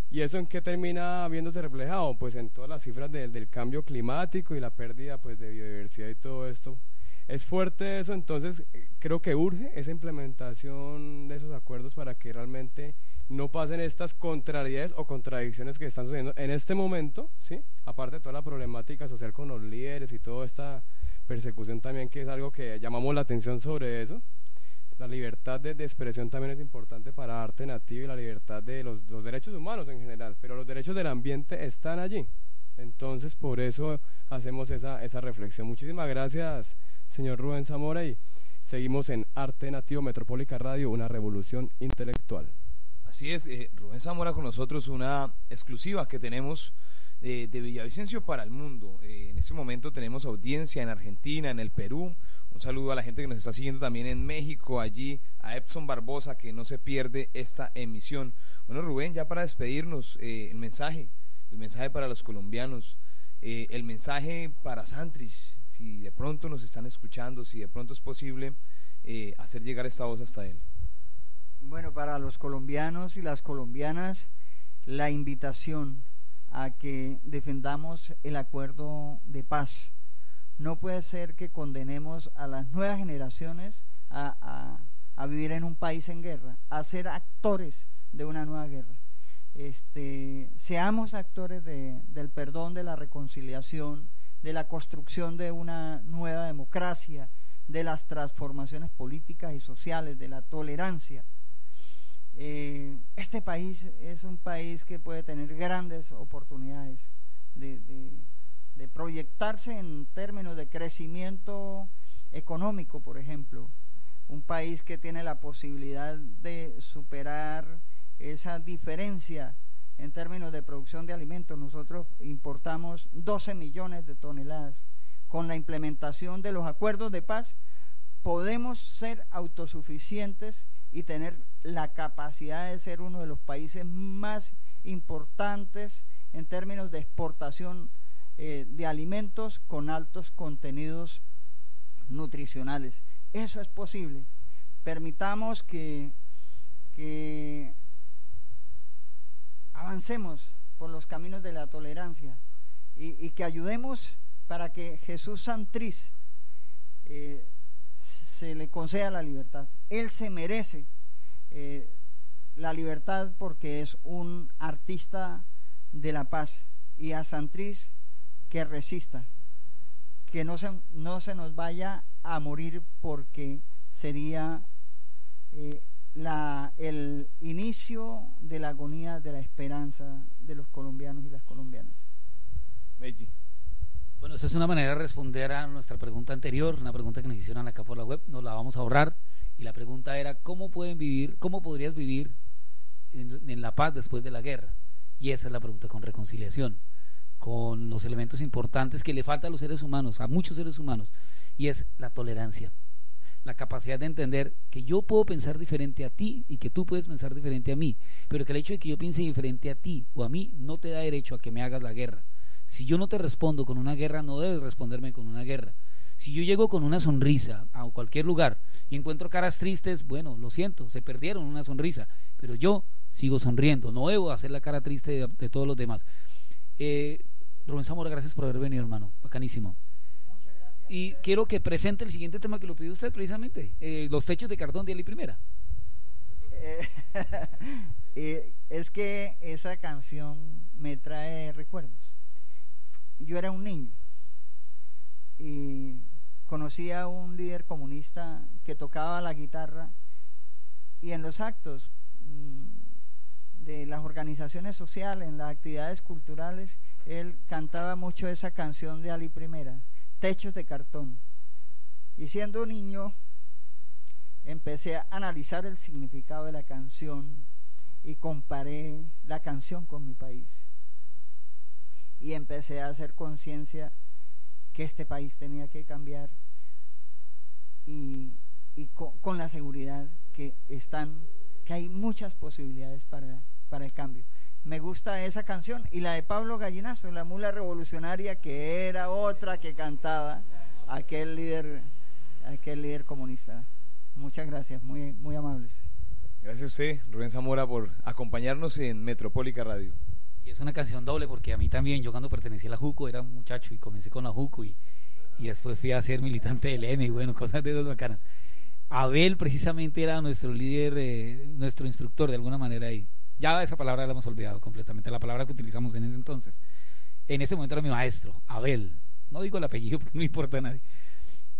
¿Y eso en qué termina viéndose reflejado? Pues en todas las cifras del cambio climático y la pérdida pues, de biodiversidad y todo esto. Es fuerte eso, entonces eh, creo que urge esa implementación de esos acuerdos para que realmente no pasen estas contrariedades o contradicciones que están sucediendo en este momento, ¿sí? aparte de toda la problemática social con los líderes y toda esta persecución también, que es algo que llamamos la atención sobre eso. La libertad de, expresión también es importante para arte nativo y la libertad de los, derechos humanos en general, pero los derechos del ambiente están allí. Entonces, por eso hacemos esa, esa reflexión. Muchísimas gracias, señor Rubén Zamora, y seguimos en Arte Nativo Metropólica Radio, una revolución intelectual. Así es, eh, Rubén Zamora con nosotros, una exclusiva que tenemos de, Villavicencio para el mundo. Eh, en este momento tenemos audiencia en Argentina, en el Perú. Un saludo a la gente que nos está siguiendo también en México, allí a Epson Barbosa, que no se pierde esta emisión. Bueno, Rubén, ya para despedirnos, eh, el mensaje, el mensaje para los colombianos, el mensaje para Santrich, si de pronto nos están escuchando, si de pronto es posible hacer llegar esta voz hasta él. Bueno, para los colombianos y las colombianas, la invitación a que defendamos el acuerdo de paz. No puede ser que condenemos a las nuevas generaciones a, vivir en un país en guerra, a ser actores de una nueva guerra. Este, seamos actores del perdón, de la reconciliación, de la construcción de una nueva democracia, de las transformaciones políticas y sociales, de la tolerancia. Eh, este país es un país que puede tener grandes oportunidades de, proyectarse en términos de crecimiento económico, por ejemplo. Un país que tiene la posibilidad de superar esa diferencia en términos de producción de alimentos. Nosotros importamos 12 millones de toneladas. Con la implementación de los acuerdos de paz podemos ser autosuficientes y tener la capacidad de ser uno de los países más importantes en términos de exportación eh, de alimentos con altos contenidos nutricionales. Eso es posible. Permitamos que, que avancemos por los caminos de la tolerancia y, que ayudemos para que Jesús Santriz eh, se le conceda la libertad. Él se merece eh, la libertad porque es un artista de la paz y a Santriz que resista, que no se, no se nos vaya a morir porque sería eh, la, el inicio de la agonía de la esperanza de los colombianos y las colombianas. Bueno, esa es una manera de responder a nuestra pregunta anterior, una pregunta que nos hicieron acá por la web, nos la vamos a ahorrar. Y la pregunta era, ¿cómo pueden vivir, cómo podrías vivir en, la paz después de la guerra? Y esa es la pregunta con reconciliación, con los elementos importantes que le falta a los seres humanos, a muchos seres humanos, y es la tolerancia, la capacidad de entender que yo puedo pensar diferente a ti y que tú puedes pensar diferente a mí, pero que el hecho de que yo piense diferente a ti o a mí no te da derecho a que me hagas la guerra si yo no te respondo con una guerra, no debes responderme con una guerra. Si yo llego con una sonrisa a cualquier lugar y encuentro caras tristes, bueno, lo siento, se perdieron una sonrisa, pero yo sigo sonriendo, no debo hacer la cara triste de, todos los demás. Eh, Rubén Zamora, gracias por haber venido, hermano, bacanísimo. Y quiero que presente el siguiente tema que lo pidió usted precisamente, eh, los techos de cartón de Ali Primera. Eh, es que esa canción me trae recuerdos yo era un niño y conocí a un líder comunista que tocaba la guitarra y en los actos mm, de las organizaciones sociales, en las actividades culturales, él cantaba mucho esa canción de Ali Primera, Techos de Cartón. Y siendo un niño, empecé a analizar el significado de la canción y comparé la canción con mi país y empecé a hacer conciencia que este país tenía que cambiar y, con, la seguridad que están, que hay muchas posibilidades para, para el cambio. Me gusta esa canción y la de Pablo Gallinazo, la mula revolucionaria, que era otra que cantaba aquel líder, aquel líder comunista. Muchas gracias, muy, muy amables. Gracias a usted, Rubén Zamora, por acompañarnos en Metropólica Radio. Y es una canción doble porque a mí también, yo cuando pertenecía a la JUCO era muchacho y comencé con la JUCO y, y después fui a ser militante del M y bueno, cosas de dos bacanas. Abel precisamente era nuestro líder, eh, nuestro instructor de alguna manera ahí. Ya esa palabra la hemos olvidado completamente, la palabra que utilizamos en ese entonces. En ese momento era mi maestro, Abel. No digo el apellido porque no importa a nadie.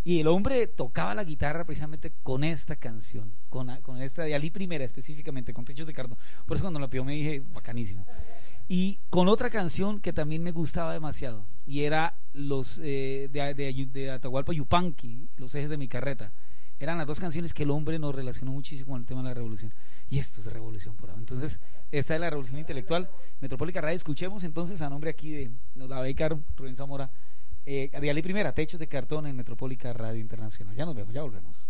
Y el hombre tocaba la guitarra precisamente con esta canción, con, con esta de Ali Primera específicamente, con Techos de Cartón. Por eso cuando la pidió me dije, bacanísimo. Y con otra canción que también me gustaba demasiado, y era los eh, de, de, Atahualpa Yupanqui, Los ejes de mi carreta. Eran las dos canciones que el hombre nos relacionó muchísimo con el tema de la revolución. Y esto es revolución por ahora. Entonces, esta es la revolución intelectual. Metropólica Radio, escuchemos entonces a nombre aquí de, nos la becar Rubén Zamora, eh, Primera, Techos de Cartón en Metropólica Radio Internacional. Ya nos vemos, ya volvemos.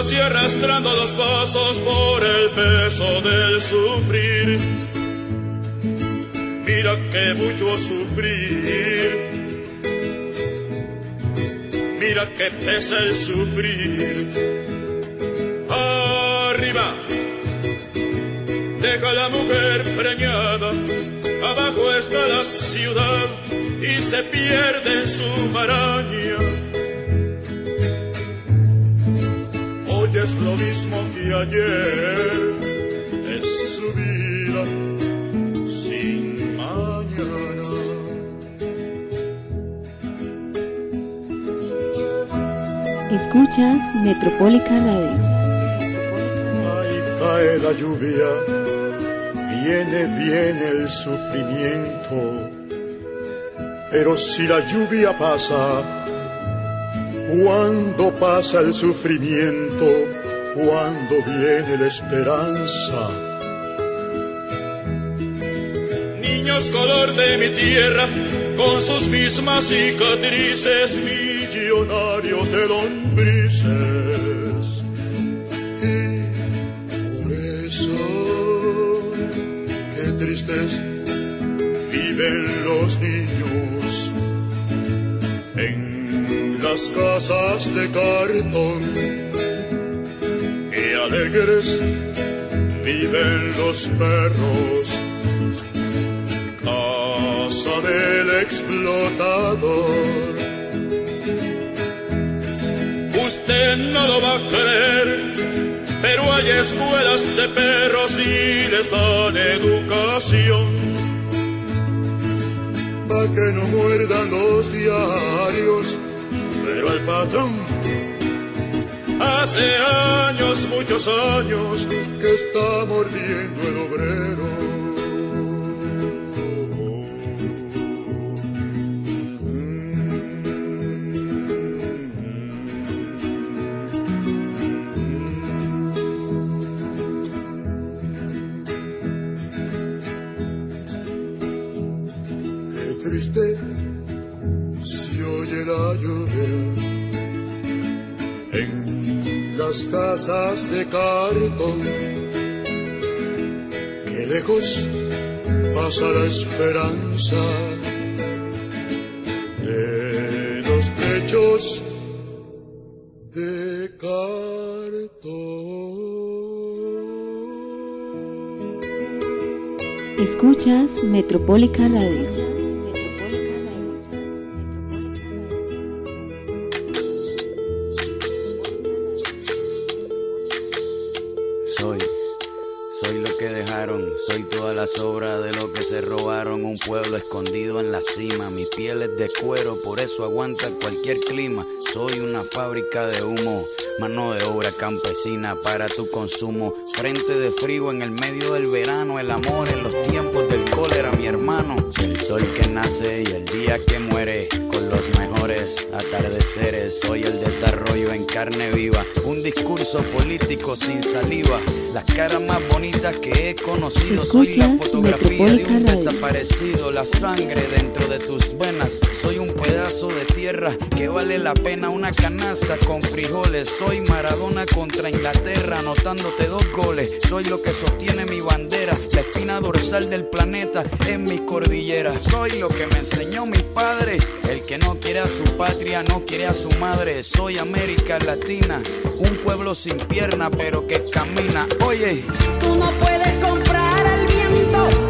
así arrastrando los pasos por el peso del sufrir mira que mucho sufrir. Mira que pesa el sufrir. Arriba, deja la mujer preñada. Abajo está la ciudad y se pierde en su maraña. Es lo mismo que ayer, es su vida Escuchas Metropólica Radio. Ahí cae la lluvia, viene, viene el sufrimiento. Pero si la lluvia pasa, cuando pasa el sufrimiento, cuando viene la esperanza. Niños color de mi tierra, con sus mismas cicatrices, millonarios de lombrices. Y por eso, qué tristes viven los niños las casas de cartón. Y alegres viven los perros casa del explotador usted no lo va a creer, pero hay escuelas de perros y les dan educación. Pa' que no muerdan los diarios, pero el patrón hace años, muchos años, que está mordiendo el obrero. Casas de cartón. Que lejos pasa la esperanza de los techos de cartón. Escuchas Metropólica Radio. Por eso aguanta cualquier clima. Soy una fábrica de humo, mano de obra campesina para tu consumo. Frente de frío en el medio del verano, el amor en los tiempos del cólera, mi hermano. El sol que nace y el día que muere con los mejores atardeceres, soy el desarrollo en carne viva, un discurso político sin saliva, las caras más bonitas que he conocido, soy la fotografía de un desaparecido, la sangre dentro de tus venas, de tierra que vale la pena. Una canasta con frijoles, soy Maradona contra Inglaterra, anotándote dos goles, soy lo que sostiene mi bandera, la espina dorsal del planeta en mis cordilleras, soy lo que me enseñó mi padre, el que no quiere a su patria, no quiere a su madre, soy América Latina, un pueblo sin pierna pero que camina, oye, tú no puedes comprar el viento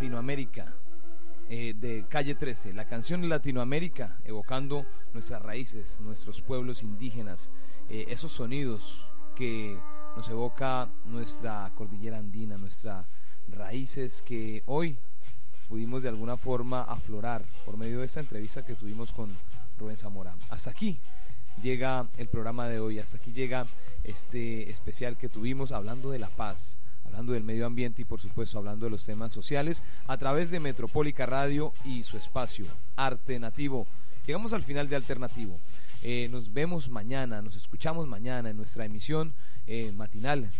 Latinoamérica, eh, de Calle 13, la canción de Latinoamérica, evocando nuestras raíces, nuestros pueblos indígenas, eh, esos sonidos que nos evoca nuestra cordillera andina, nuestra raíces que hoy pudimos de alguna forma aflorar por medio de esta entrevista que tuvimos con Rubén Zamora. Hasta aquí llega el programa de hoy, hasta aquí llega este especial que tuvimos hablando de la paz, hablando del medio ambiente y por supuesto hablando de los temas sociales a través de Metropólica Radio y su espacio Arte Nativo. Llegamos al final de Alternativo. Eh, nos vemos mañana, nos escuchamos mañana en nuestra emisión eh, matinal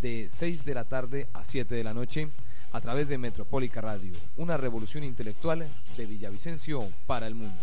de 6 de la tarde a 7 de la noche a través de Metropólica Radio, una revolución intelectual de Villavicencio para el mundo.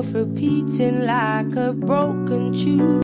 yourself repeating like a broken tune.